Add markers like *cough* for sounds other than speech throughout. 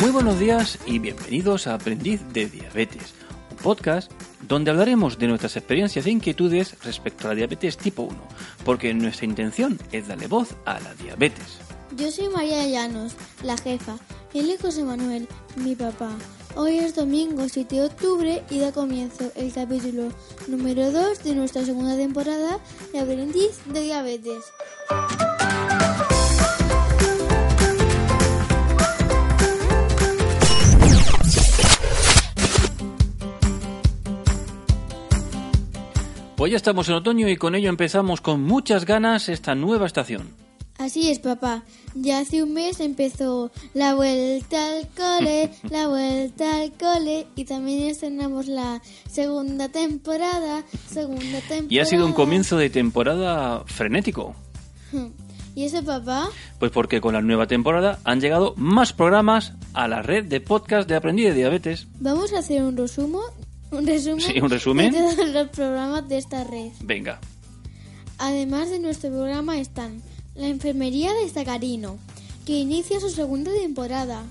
Muy buenos días y bienvenidos a Aprendiz de Diabetes, un podcast donde hablaremos de nuestras experiencias e inquietudes respecto a la diabetes tipo 1, porque nuestra intención es darle voz a la diabetes. Yo soy María Llanos, la jefa, y él es José Manuel, mi papá. Hoy es domingo 7 de octubre y da comienzo el capítulo número 2 de nuestra segunda temporada de Aprendiz de Diabetes. Pues ya estamos en otoño y con ello empezamos con muchas ganas esta nueva estación. Así es, papá. Ya hace un mes empezó la vuelta al cole, *laughs* la vuelta al cole y también estrenamos la segunda temporada, segunda temporada. Y ha sido un comienzo de temporada frenético. *laughs* ¿Y eso, papá? Pues porque con la nueva temporada han llegado más programas a la red de podcast de Aprendiz de Diabetes. Vamos a hacer un resumen, un resumen, Sí, un resumen. de todos los programas de esta red. Venga, Además de nuestro programa están La Enfermería de Zacarino, que inicia su segunda temporada.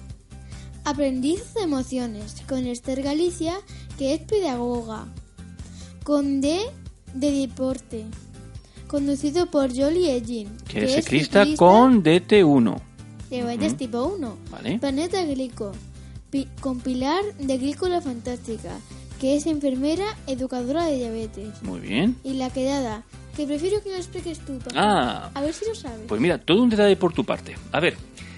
Aprendiz de Emociones, con Esther Galicia, que es pedagoga. Con D de Deporte, conducido por Jolie Egin, que es ciclista con DT1. diabetes tipo 1. Vale. Planeta Glico, pi- con Pilar de Glícola Fantástica, que es enfermera educadora de diabetes. Muy bien. Y la quedada, que prefiero que lo expliques tú, papá. Ah, A ver si lo sabes. Pues mira, todo un detalle por tu parte. A ver,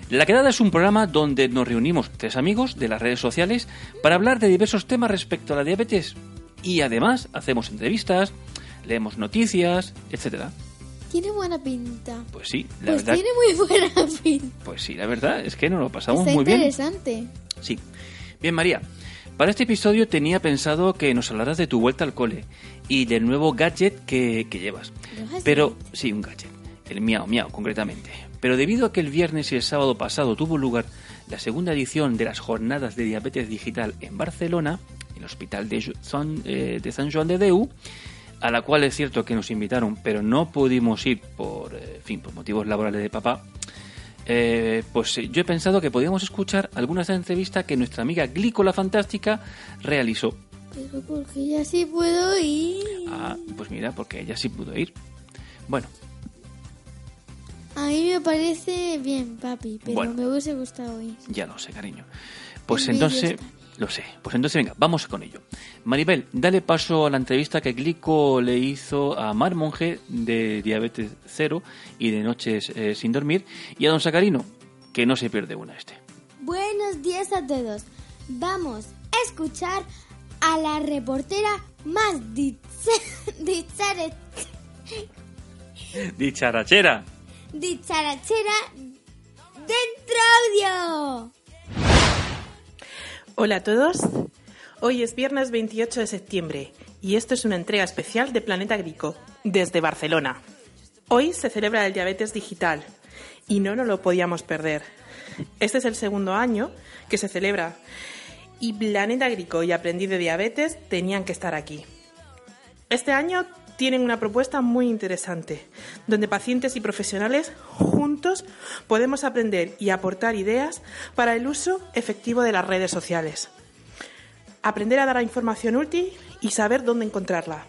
La Quedada es un programa donde nos reunimos tres amigos de las redes sociales para hablar de diversos temas respecto a la diabetes y además hacemos entrevistas, leemos noticias, etcétera. Tiene buena pinta. Pues sí, la Pues verdad, tiene muy buena pinta. pues sí, la verdad es que nos lo pasamos Está muy bien. interesante. Sí. Bien, María. Para este episodio tenía pensado que nos hablaras de tu vuelta al cole y del nuevo gadget que, que llevas. Pero, sí, un gadget. El miau miau, concretamente. Pero debido a que el viernes y el sábado pasado tuvo lugar la segunda edición de las jornadas de diabetes digital en Barcelona, en el hospital de, San, eh, de San Joan de Deu, a la cual es cierto que nos invitaron, pero no pudimos ir por, eh, fin, por motivos laborales de papá, eh, pues eh, yo he pensado que podíamos escuchar algunas de las entrevistas que nuestra amiga Glícola Fantástica realizó. Pero porque ya sí puedo ir. Ah, pues mira, porque ella sí pudo ir. Bueno, A mí me parece bien, papi, pero Bueno. me hubiese gustado ir. ya lo sé, cariño. Pues En entonces, lo sé. Pues entonces, venga, vamos con ello. Maribel, dale paso a la entrevista que Glico le hizo a Mar Monge de Diabetes Cero y de Noches eh, Sin Dormir y a Don Sacarino, que no se pierde una este. Buenos días a todos. Vamos a escuchar a la reportera más dicha- *laughs* dichare- ¡Dicharachera! dicharachera dentro audio. Hola a todos. Hoy es viernes 28 de septiembre y esto es una entrega especial de Planeta Grico desde Barcelona. Hoy se celebra el diabetes digital y no nos lo podíamos perder. Este es el segundo año que se celebra y Planeta Grico y Aprendiz de Diabetes tenían que estar aquí. Este año tienen una propuesta muy interesante, donde pacientes y profesionales juntos podemos aprender y aportar ideas para el uso efectivo de las redes sociales. Aprender a dar información útil y saber dónde encontrarla.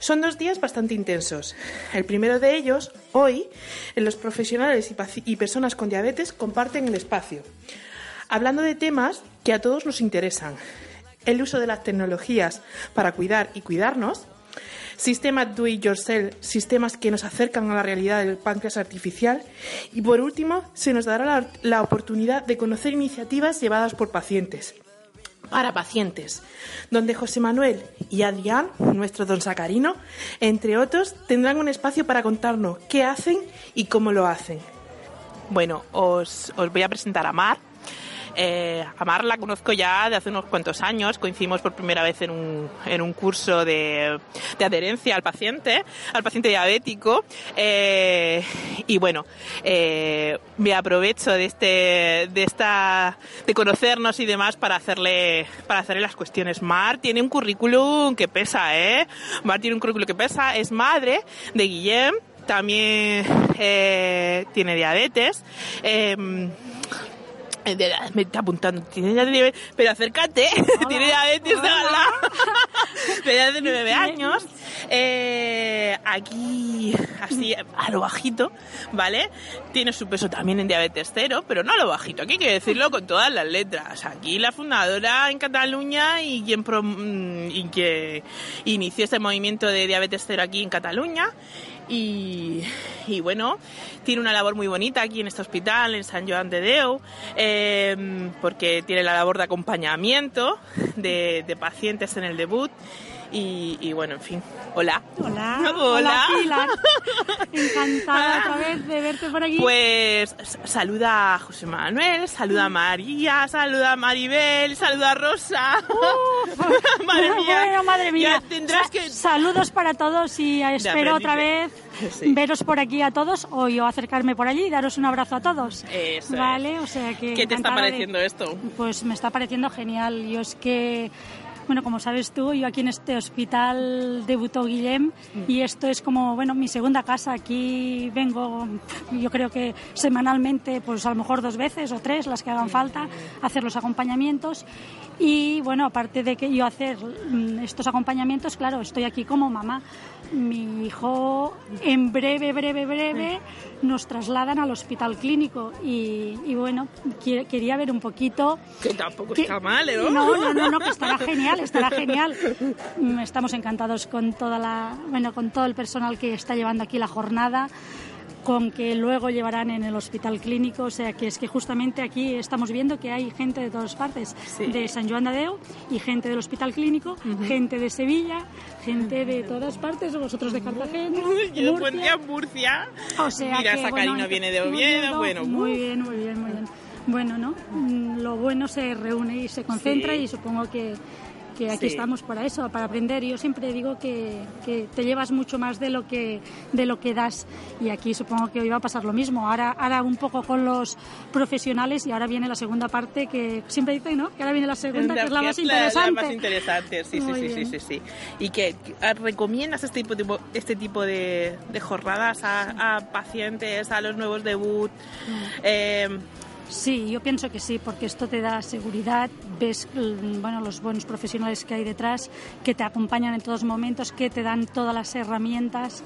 Son dos días bastante intensos. El primero de ellos, hoy, en los profesionales y, y personas con diabetes comparten el espacio, hablando de temas que a todos nos interesan. El uso de las tecnologías para cuidar y cuidarnos, sistemas do it yourself, sistemas que nos acercan a la realidad del páncreas artificial y por último se nos dará la, la oportunidad de conocer iniciativas llevadas por pacientes para pacientes, donde José Manuel y Adrián, nuestro don Sacarino, entre otros, tendrán un espacio para contarnos qué hacen y cómo lo hacen. Bueno, os, os voy a presentar a Mar, eh, a Mar la conozco ya de hace unos cuantos años, coincidimos por primera vez en un, en un curso de, de adherencia al paciente, al paciente diabético. Eh, y bueno, eh, me aprovecho de este, de esta, de conocernos y demás para hacerle, para hacerle las cuestiones. Mar tiene un currículum que pesa, ¿eh? Mar tiene un currículum que pesa, es madre de Guillem, también eh, tiene diabetes. Eh, me está apuntando, pero acércate, *laughs* tiene diabetes de ala, *laughs* de nueve años, eh, aquí así a lo bajito, ¿vale? Tiene su peso también en diabetes cero, pero no a lo bajito, aquí hay que decirlo con todas las letras. Aquí la fundadora en Cataluña y quien, pro, y que inició este movimiento de diabetes cero aquí en Cataluña. Y, y, bueno, tiene una labor muy bonita aquí en este hospital, en San Joan de Deu, eh, porque tiene la labor de acompañamiento de pacientes en el debut. Y, y, bueno, en fin. Hola. Hola. *laughs* Hola. Hola. Encantada *laughs* otra vez de verte por aquí. Pues saluda a José Manuel, saluda a María, saluda a Maribel, saluda a Rosa. Uh, *laughs* madre mía. Bueno, madre mía. Ya tendrás que... Saludos para todos y espero otra vez sí. veros por aquí a todos o yo acercarme por allí y daros un abrazo a todos. Eso vale, es. o sea que. ¿Qué te está pareciendo de... esto? Pues me está pareciendo genial. Yo es que bueno, como sabes tú, yo aquí en este hospital debutó Guillem y esto es como, bueno, mi segunda casa. Aquí vengo, yo creo que semanalmente, pues a lo mejor dos veces o tres, las que hagan falta, a hacer los acompañamientos. Y bueno, aparte de que yo hacer estos acompañamientos, claro, estoy aquí como mamá. Mi hijo en breve, breve, breve nos trasladan al hospital clínico y, y bueno, quería ver un poquito... Que tampoco que, está mal, ¿eh? ¿no? No, no, no, no, que estará genial, estará genial. Estamos encantados con toda la, bueno, con todo el personal que está llevando aquí la jornada con que luego llevarán en el hospital clínico, o sea que es que justamente aquí estamos viendo que hay gente de todas partes, sí. de San Joan de Adeu y gente del hospital clínico, uh -huh. gente de Sevilla, gente de todas partes, vosotros de Cartagena, Yo Murcia. pondría Murcia. O sea Mira, que, Sacarino bueno, viene de Oviedo, bueno. Muy bien, muy bien, muy bien. Bueno, ¿no? Mm, Lo bueno se reúne y se concentra Sí. y supongo que que aquí Sí. estamos para eso, para aprender. Yo siempre digo que, que, te llevas mucho más de lo que de lo que das y aquí supongo que hoy va a pasar lo mismo. Ahora, ahora un poco con los profesionales y ahora viene la segunda parte que siempre dicen, ¿no? Que ahora viene la segunda, que es la más *laughs* interesante. La más interesante, sí, sí, sí, sí, sí, sí. ¿Y que recomiendas este tipo, tipo- este tipo de, de jornadas a, a pacientes, a los nuevos debut? Mm. Eh, Sí, yo pienso que sí, porque esto te da seguridad, ves mm, bueno, los buenos profesionales que hay detrás, que te acompañan en todos momentos, que te dan todas las herramientas.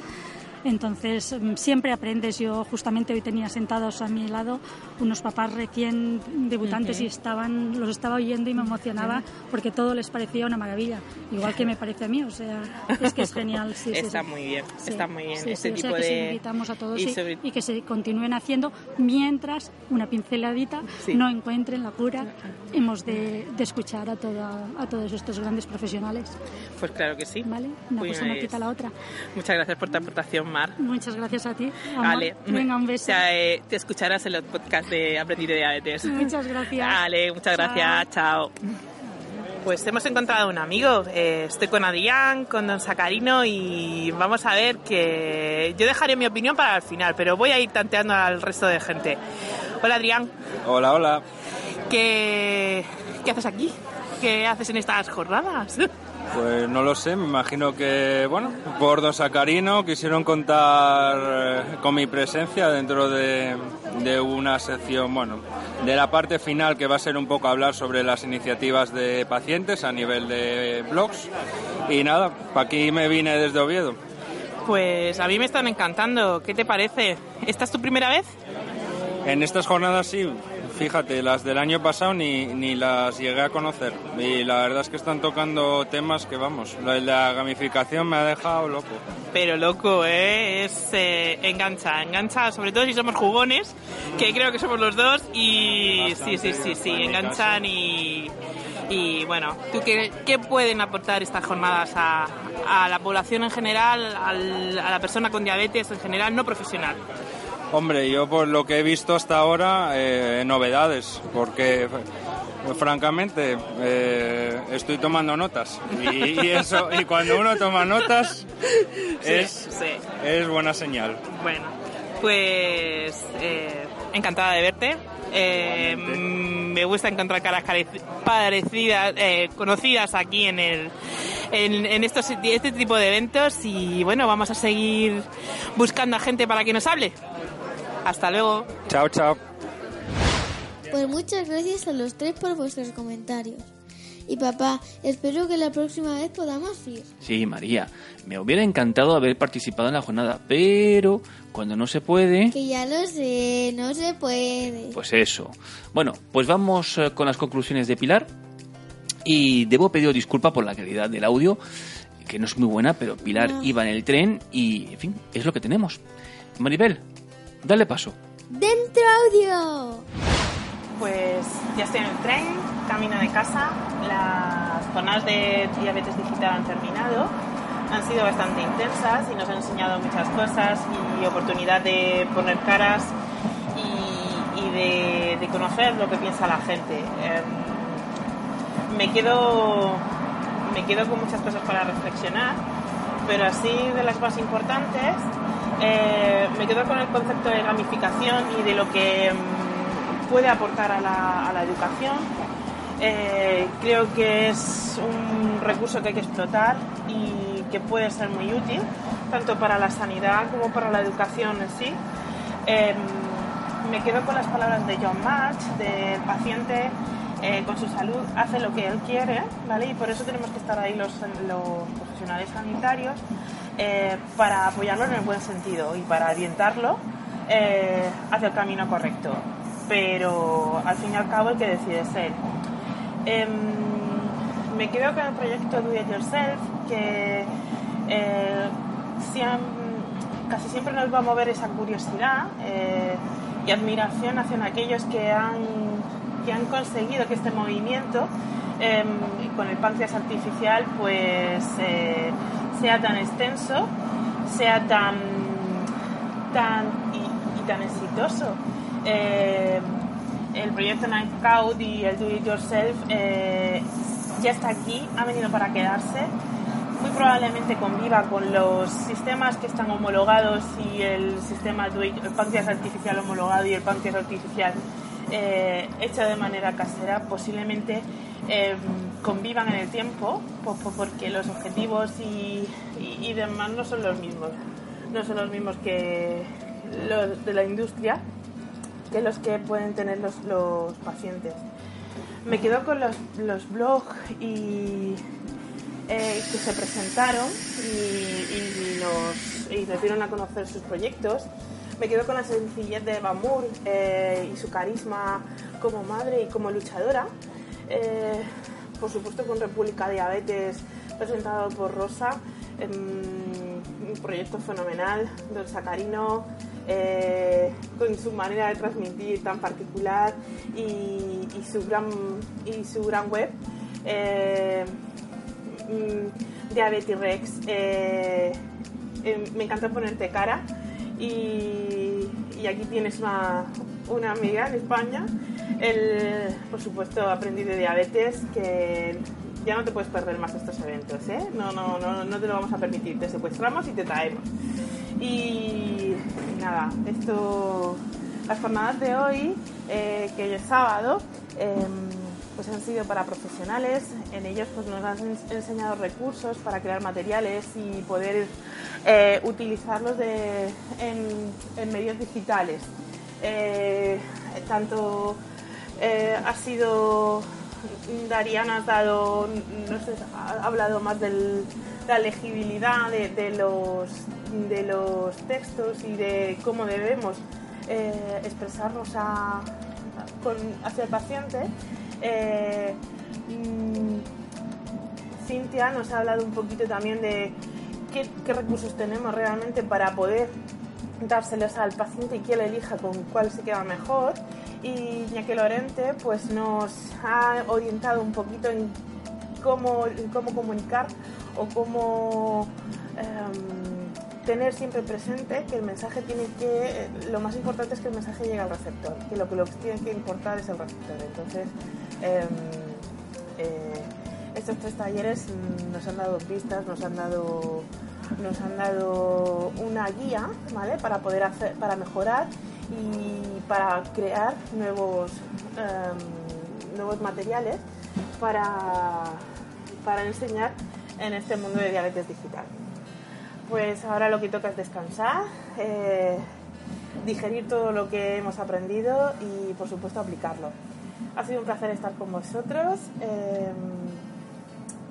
Entonces, mm, siempre aprendes. Yo justamente hoy tenía sentados a mi lado unos papás recién debutantes y estaban, los estaba oyendo y me emocionaba porque todo les parecía una maravilla, igual que me *laughs* parece a mí. O sea, es que es genial. Sí, está sí. muy bien, Sí, está muy bien. este sí, o tipo sea que de... invitamos a todos y sobre- y que se continúen haciendo mientras una pinceladita no encuentren la cura. Hemos de, de escuchar a, toda- a todos estos grandes profesionales. Pues claro que sí. ¿vale? Una Pues, cosa no quita la otra. Muchas gracias por tu aportación, Mar. Muchas gracias a ti. Venga, un beso. Eh, te escucharás en los podcasts de Aprendiz de Diabetes. Muchas gracias. Vale, muchas gracias. Chao. Pues hemos encontrado un amigo. Eh, estoy con Adrián, con Don Sacarino y vamos a ver que yo dejaré mi opinión para el final, pero voy a ir tanteando al resto de gente. Hola Adrián, Hola, hola. ¿qué, qué haces aquí? ¿Qué haces en estas jornadas? Pues no lo sé, me imagino que, bueno, por Don Sacarino quisieron contar eh, con mi presencia dentro de, de una sección, bueno, de la parte final que va a ser un poco hablar sobre las iniciativas de pacientes a nivel de blogs. Y nada, para aquí me vine desde Oviedo. Pues a mí me están encantando. ¿Qué te parece? ¿Esta es tu primera vez? En estas jornadas sí, fíjate, las del año pasado ni, ni las llegué a conocer. Y la verdad es que están tocando temas que, vamos, de la gamificación me ha dejado loco. Pero loco, ¿eh? Es eh, engancha, engancha, sobre todo si somos jugones, que creo que somos los dos, y sí, Bastante, sí, sí, sí, mi enganchan y, Y bueno, ¿tú qué, qué pueden aportar estas jornadas a, a la población en general, al- a la persona con diabetes en general, no profesional? Hombre, yo por lo que he visto hasta ahora, eh, novedades, porque francamente eh, estoy tomando notas y, y eso y cuando uno toma notas es, sí. es buena señal. Bueno, pues eh, encantada de verte. Eh, me gusta encontrar caras parecidas, eh, conocidas aquí en el en, en estos este tipo de eventos y bueno, vamos a seguir buscando a gente para que nos hable. Hasta luego. Chao, chao. Pues muchas gracias a los tres por vuestros comentarios. Y papá, espero que la próxima vez podamos ir. Sí, María, me hubiera encantado haber participado en la jornada, pero cuando no se puede, Que ya lo sé, no se puede. pues eso. Bueno, pues vamos eh, con las conclusiones de Pilar. Y debo pedir disculpa por la calidad del audio, que no es muy buena, pero Pilar No. iba en el tren y, en fin, es lo que tenemos. Maribel, dale paso. ¡Dentro audio! Pues ya estoy en el tren, camino de casa. Las jornadas de diabetes digital han terminado. Han sido bastante intensas y nos han enseñado muchas cosas y oportunidad de poner caras y, y de, de conocer lo que piensa la gente. Em, me quedo me quedo con muchas cosas para reflexionar, pero así de las más importantes, eh, me quedo con el concepto de gamificación y de lo que mm, puede aportar a la, educación. Eh, creo que es un recurso que hay que explotar y que puede ser muy útil, tanto para la sanidad como para la educación en sí. Em, me quedo con las palabras de John March, del paciente eh, con su salud hace lo que él quiere, ¿vale? Y por eso tenemos que estar ahí los profesionales sanitarios eh, para apoyarlo en el buen sentido y para orientarlo eh, hacia el camino correcto. Pero al fin y al cabo el que decide es él. Em, me quedo con el proyecto Do It Yourself, que eh, casi siempre nos va a mover esa curiosidad y admiración hacia aquellos que han, que han conseguido que este movimiento em, con el páncreas artificial pues sea tan extenso, sea tan, tan y, tan exitoso. Eh, el proyecto Night Scout y el Do It Yourself eh, ya está aquí, ha venido para quedarse. Muy probablemente conviva con los sistemas que están homologados y el sistema el páncreas artificial homologado y el páncreas artificial eh, hecho de manera casera. Posiblemente eh, convivan en el tiempo po- po- porque los objetivos y, demás no son los mismos. No son los mismos que los de la industria que los que pueden tener los, los pacientes. Me quedo con los, los blogs y, eh, que se presentaron y, nos, y dieron a conocer sus proyectos. Me quedo con la sencillez de Moore eh, y su carisma como madre y como luchadora. Eh, por supuesto con República Diabetes presentado por Rosa. em, un proyecto fenomenal, Don Sacarino, eh, con su manera de transmitir tan particular y, su, gran, y su gran web. Eh, mm, Diabetes Rex. eh, me encanta ponerte cara y, y aquí tienes una, una amiga en España. Por supuesto, aprendí de diabetes que ya no te puedes perder más estos eventos, ¿eh? No, no, no, no te lo vamos a permitir. Te secuestramos y te traemos. Y, nada, esto, las jornadas de hoy, eh, que hoy es sábado, em, pues han sido para profesionales. En ellos pues nos han ens- enseñado recursos para crear materiales y poder eh, utilizarlos en, en medios digitales. Tanto eh, ha sido Dariana ha hablado más de la legibilidad de, los, de los textos y de cómo debemos eh, expresarnos a- hacia el paciente. Eh, mm, Cintia nos ha hablado un poquito también de qué, recursos tenemos realmente para poder dárselos al paciente y que él elija con cuál se queda mejor. Y Ñaque Lorente pues, nos ha orientado un poquito en cómo, cómo comunicar o cómo em, tener siempre presente que el mensaje tiene que, lo más importante es que el mensaje llegue al receptor, que lo que lo tiene que importar es el receptor. Entonces, em, eh, estos tres talleres nos han dado pistas, nos han dado nos han dado una guía, ¿vale? Para poder hacer, para mejorar y para crear nuevos em, nuevos materiales para, para enseñar en este mundo de diabetes digital. Pues ahora lo que toca es descansar, eh, digerir todo lo que hemos aprendido y por supuesto aplicarlo. Ha sido un placer estar con vosotros. em,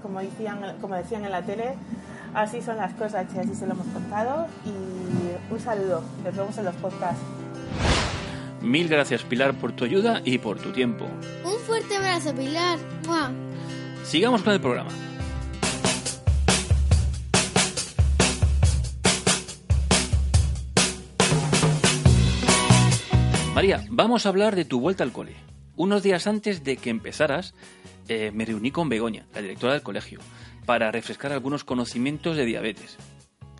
como, decían, como decían en la tele, así son las cosas y así se lo hemos contado. Y un saludo, nos vemos en los podcasts. Mil gracias Pilar por tu ayuda y por tu tiempo. Un fuerte abrazo, Pilar. ¡Mua! Sigamos con el programa. María, vamos a hablar de tu vuelta al cole. Unos días antes de que empezaras, eh, me reuní con Begoña, la directora del colegio, para refrescar algunos conocimientos de diabetes.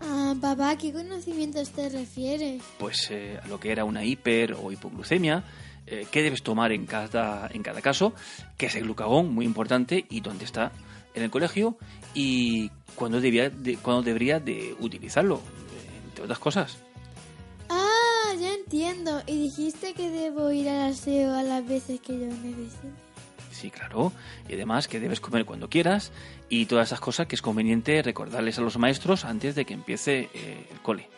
Ah, papá, ¿a ¿qué conocimientos te refieres? Pues eh, a lo que era una hiper o hipoglucemia, eh, qué debes tomar en cada, en cada caso, qué es el glucagón, muy importante, y dónde está en el colegio, y cuándo, debía de, cuándo debería de utilizarlo, entre otras cosas. Ah, ya entiendo. Y dijiste que debo ir al aseo a las veces que yo necesite. Sí, claro. Y además que debes comer cuando quieras y todas esas cosas que es conveniente recordarles a los maestros antes de que empiece eh, el cole.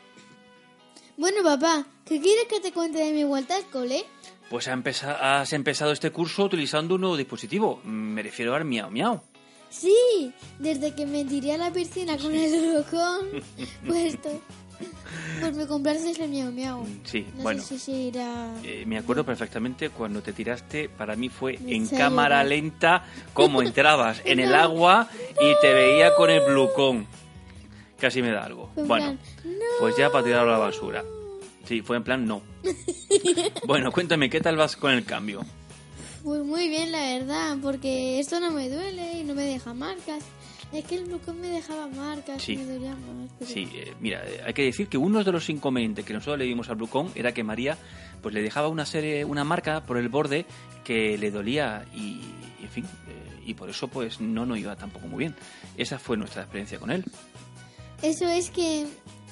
Bueno, papá, ¿qué quieres que te cuente de mi vuelta al cole? Pues has empezado este curso utilizando un nuevo dispositivo. Me refiero al Miau Miau. Sí, desde que me tiré a la piscina con el *laughs* rocón *laughs* puesto. *laughs* Pues me compraste el miau miau. Sí, No bueno. sé si. Eh, me acuerdo perfectamente cuando te tiraste, para mí fue Me en cámara lenta, como *laughs* entrabas en el agua y te veía con el blucón. Casi me da algo. Fue Bueno, plan, "No". pues ya para tirarlo a la basura. Sí, fue en plan no. *laughs* Bueno, cuéntame, ¿qué tal vas con el cambio? Pues muy bien, la verdad, porque esto no me duele y no me deja marcas. Es que el glucón me dejaba marcas Sí. me dolía más. pero- Sí, eh, mira, eh, hay que decir que uno de los inconvenientes que nosotros le dimos al Blucón era que María pues le dejaba una serie, una marca por el borde que le dolía y, y, en fin, eh, y por eso pues no nos iba tampoco muy bien. Esa fue nuestra experiencia con él. Eso es que...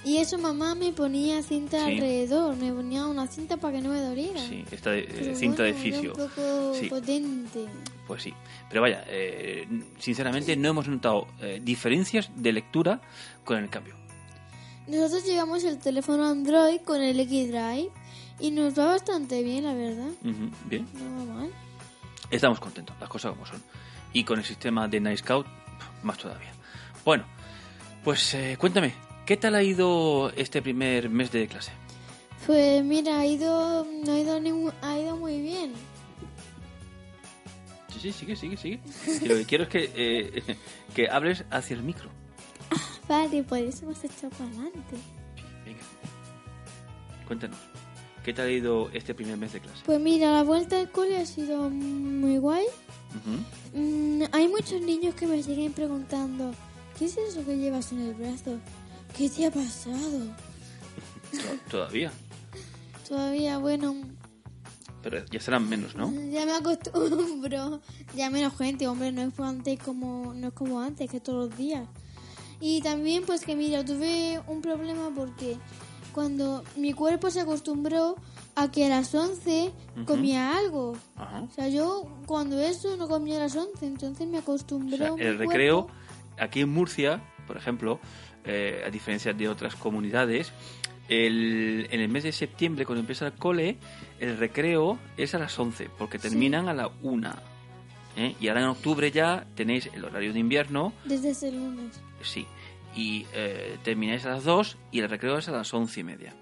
Y eso mamá me ponía cinta Sí. alrededor, me ponía una cinta para que no me doliera. Sí, esta de- eh, Pero cinta bueno, de fisio. Era un poco Sí. potente. Pues sí. Pero vaya, eh, sinceramente no hemos notado eh, diferencias de lectura con el cambio. Nosotros llevamos el teléfono Android con el X-Drive y nos va bastante bien, la verdad. Bien. No va mal. Estamos contentos, las cosas como son. Y con el sistema de Night Scout, más todavía. Bueno, pues eh, cuéntame, ¿qué tal ha ido este primer mes de clase? Pues mira, ha ido, no ha ido, ni- ha ido muy bien. Sí, sí, sigue, sigue, sigue. Y lo que quiero es que, eh, *laughs* que hables hacia el micro. Vale, por eso hemos hecho para adelante. Venga. Cuéntanos, ¿qué tal ha ido este primer mes de clase? Pues mira, la vuelta al cole ha sido muy guay. Mm, hay muchos niños que me siguen preguntando, ¿qué es eso que llevas en el brazo? ¿Qué te ha pasado? To- Todavía, Todavía, bueno, pero ya serán menos, ¿no? ya me acostumbro. Ya menos gente, hombre, no es como antes como, no es como antes, que todos los días. Y también, pues que mira, tuve un problema porque cuando mi cuerpo se acostumbró a que a las 11 Ujú. comía algo. Ajá. O sea, yo cuando eso no comía a las 11, entonces me O acostumbró. sea, el recreo, aquí en Murcia, por ejemplo, eh, a diferencia de otras comunidades, el- en el mes de septiembre, cuando empieza el cole, el recreo es a las 11, porque terminan a la 1. ¿eh? Y ahora en octubre ya tenéis el horario de invierno, Desde ese lunes. sí, y eh, termináis a las 2 y el recreo es a las 11 y media.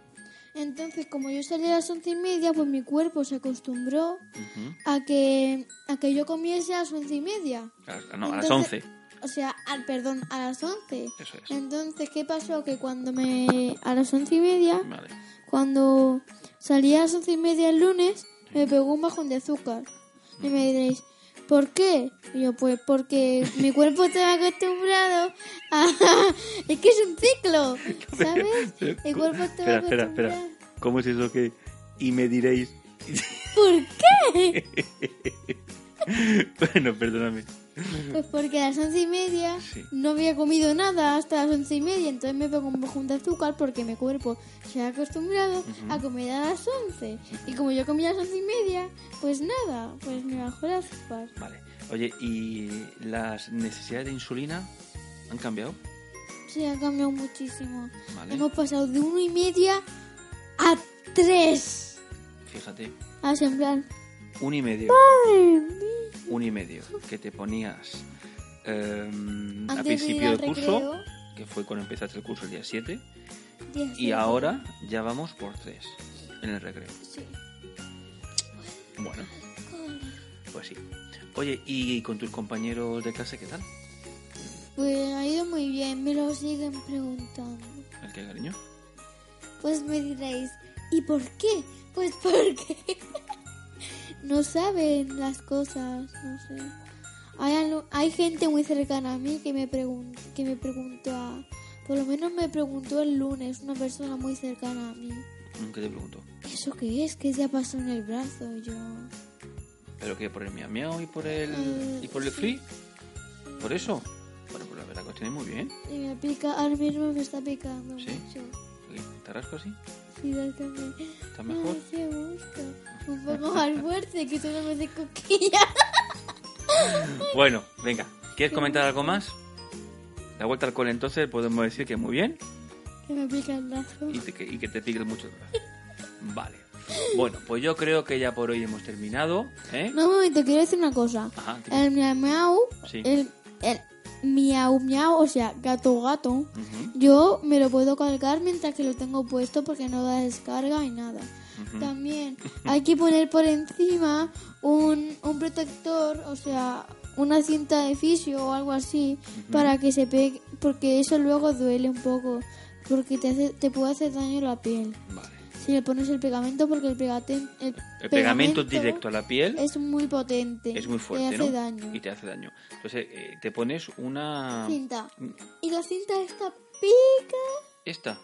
Entonces, como yo salía a las once y media, pues mi cuerpo se acostumbró Ujú. a que, a que yo comiese a las once y media. A- no, a las Entonces- 11. O sea, al, perdón, a las once. Eso es. Entonces, ¿qué pasó? Que cuando me... A las once y media, Vale. cuando salía a las once y media el lunes, me pegó un bajón de azúcar. Y me diréis, ¿por qué? Y yo, pues porque mi cuerpo está acostumbrado a... *laughs* es que es un ciclo, *laughs* ¿sabes? El cuerpo está Espera, espera, acostumbrado... espera. ¿Cómo es eso que.? Y me diréis. ¿Por qué? *laughs* bueno, perdóname. Pues porque a las once y media Sí. no había comido nada hasta las once y media, entonces me pegó un bajón de azúcar porque mi cuerpo se ha acostumbrado a comer a las once. Y como yo comía a las once y media, pues nada, pues me bajó el azúcar. Vale. Oye, ¿y las necesidades de insulina han cambiado? Sí, ha cambiado muchísimo. Vale. Hemos pasado de uno y media a tres. Fíjate, A sembrar. un y medio. Un y medio que te ponías em, a principio del curso, recreo. que fue cuando empezaste el curso el día 7, Diez, y ahora ya vamos por tres en el recreo. Sí. Bueno, pues sí. Oye, ¿y con tus compañeros de clase qué tal? Pues ha ido muy bien, me lo siguen preguntando. ¿El qué, cariño? Pues me diréis, ¿y por qué? Pues porque no saben las cosas, no sé. Hay, hay gente muy cercana a mí que me, pregun que me preguntó, a- por lo menos me preguntó el lunes, una persona muy cercana a mí. ¿Qué te pregunto? ¿Eso qué es? ¿Qué te ha pasado en el brazo? Yo, ¿Pero qué? ¿Por el miau miau y por el, Eh, y por el free? ¿Por eso? Bueno, pues la verdad que tenéis muy bien. y me pica, ahora mismo me está picando ¿Sí? mucho. ¿Te rasco así? También. ¿Está mejor? Gusto. Un poco más fuerte, que solo me hace coquilla. *laughs* Bueno, venga. ¿Quieres comentar algo más? La vuelta al cole entonces podemos decir que muy bien Que me pica el brazo. y, te- que, y que te piques mucho el brazo. Vale. Bueno, pues yo creo que ya por hoy hemos terminado. ¿eh? No, un momento, quiero decir una cosa. Ajá. El miau, Sí. el, el miau miau, o sea, gato gato, yo me lo puedo cargar mientras que lo tengo puesto porque no da descarga y nada. También hay que poner por encima un, un protector, o sea, una cinta de fisio o algo así, para que se pegue, porque eso luego duele un poco, porque te, hace, te puede hacer daño la piel. Vale. Si le pones el pegamento, porque el, pegate- el, El pegamento directo a la piel es muy potente. es muy fuerte, Te hace ¿no? daño. Y te hace daño. Entonces eh, te pones una... Cinta. Y la cinta esta pica. Esta.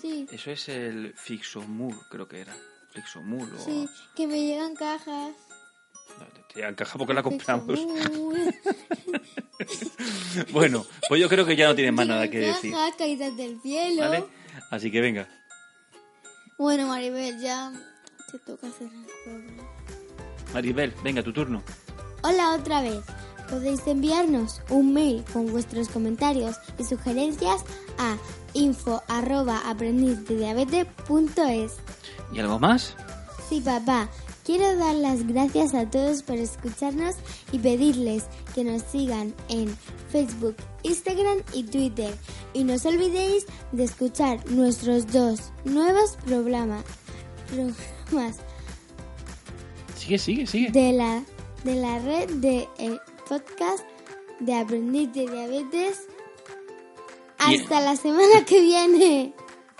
Sí, Eso es el Fixomur, creo que era. Fixomur o... sí, que me llegan cajas. No, te encaja porque la compramos. *laughs* Bueno, pues yo creo que ya no tienes más nada que Llegan decir. cajas caídas del cielo. ¿Vale? Así que venga. Bueno, Maribel, ya te toca hacer el juego. Maribel, venga, tu turno. Hola otra vez. Podéis enviarnos un mail con vuestros comentarios y sugerencias a info@aprendizdiabetes.es. ¿Y algo más? Sí, papá. Quiero dar las gracias a todos por escucharnos y pedirles que nos sigan en Facebook, Instagram y Twitter. Y no os olvidéis de escuchar nuestros dos nuevos programas, programas Sigue, sigue, sigue. de la, de la red de eh, podcast de Aprendiz de Diabetes. Hasta la semana que viene.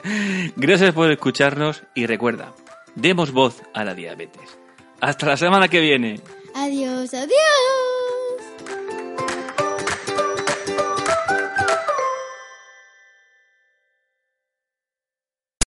*laughs* Gracias por escucharnos y recuerda, demos voz a la diabetes. Hasta la semana que viene. Adiós, adiós.